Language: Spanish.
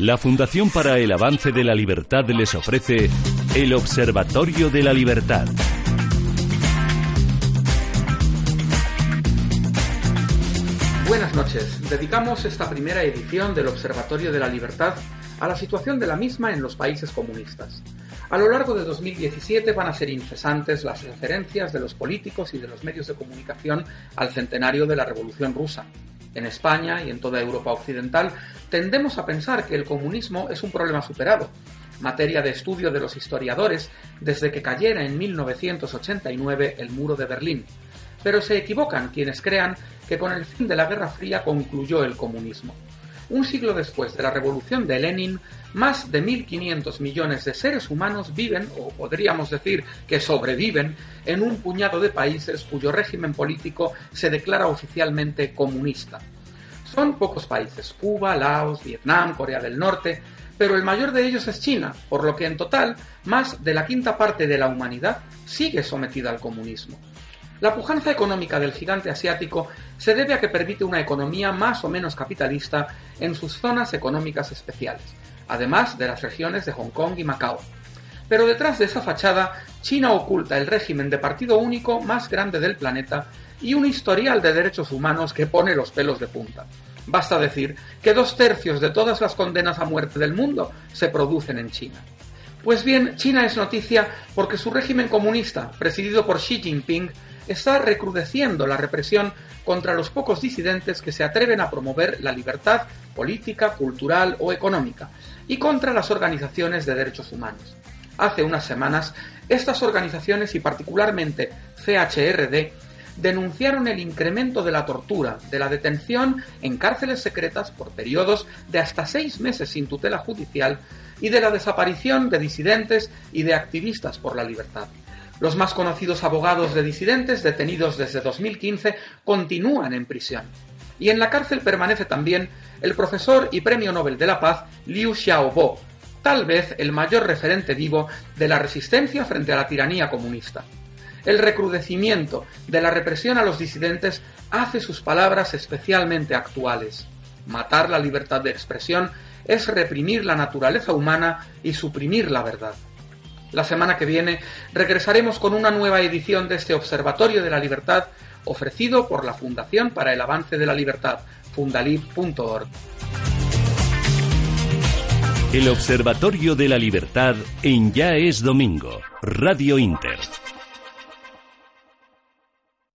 la Fundación para el Avance de la Libertad les ofrece el Observatorio de la Libertad. Buenas noches. Dedicamos esta primera edición del Observatorio de la Libertad a la situación de la misma en los países comunistas. A lo largo de 2017 van a ser incesantes las referencias de los políticos y de los medios de comunicación al centenario de la Revolución Rusa. En España y en toda Europa Occidental tendemos a pensar que el comunismo es un problema superado, materia de estudio de los historiadores desde que cayera en 1989 el muro de Berlín. Pero se equivocan quienes crean que con el fin de la Guerra Fría concluyó el comunismo. Un siglo después de la revolución de Lenin, más de 1.500 millones de seres humanos viven, o podríamos decir que sobreviven, en un puñado de países cuyo régimen político se declara oficialmente comunista. Son pocos países, Cuba, Laos, Vietnam, Corea del Norte, pero el mayor de ellos es China, por lo que en total más de la quinta parte de la humanidad sigue sometida al comunismo. La pujanza económica del gigante asiático se debe a que permite una economía más o menos capitalista en sus zonas económicas especiales, además de las regiones de Hong Kong y Macao. Pero detrás de esa fachada, China oculta el régimen de partido único más grande del planeta y un historial de derechos humanos que pone los pelos de punta. Basta decir que dos tercios de todas las condenas a muerte del mundo se producen en China. Pues bien, China es noticia porque su régimen comunista, presidido por Xi Jinping, está recrudeciendo la represión contra los pocos disidentes que se atreven a promover la libertad política, cultural o económica, y contra las organizaciones de derechos humanos. Hace unas semanas, estas organizaciones y particularmente CHRD denunciaron el incremento de la tortura, de la detención en cárceles secretas por periodos de hasta seis meses sin tutela judicial y de la desaparición de disidentes y de activistas por la libertad. Los más conocidos abogados de disidentes detenidos desde 2015 continúan en prisión. Y en la cárcel permanece también el profesor y premio Nobel de la Paz Liu Xiaobo, tal vez el mayor referente vivo de la resistencia frente a la tiranía comunista. El recrudecimiento de la represión a los disidentes hace sus palabras especialmente actuales. Matar la libertad de expresión es reprimir la naturaleza humana y suprimir la verdad. La semana que viene regresaremos con una nueva edición de este Observatorio de la Libertad ofrecido por la Fundación para el Avance de la Libertad, fundalib.org. El Observatorio de la Libertad en Ya es Domingo, Radio Inter.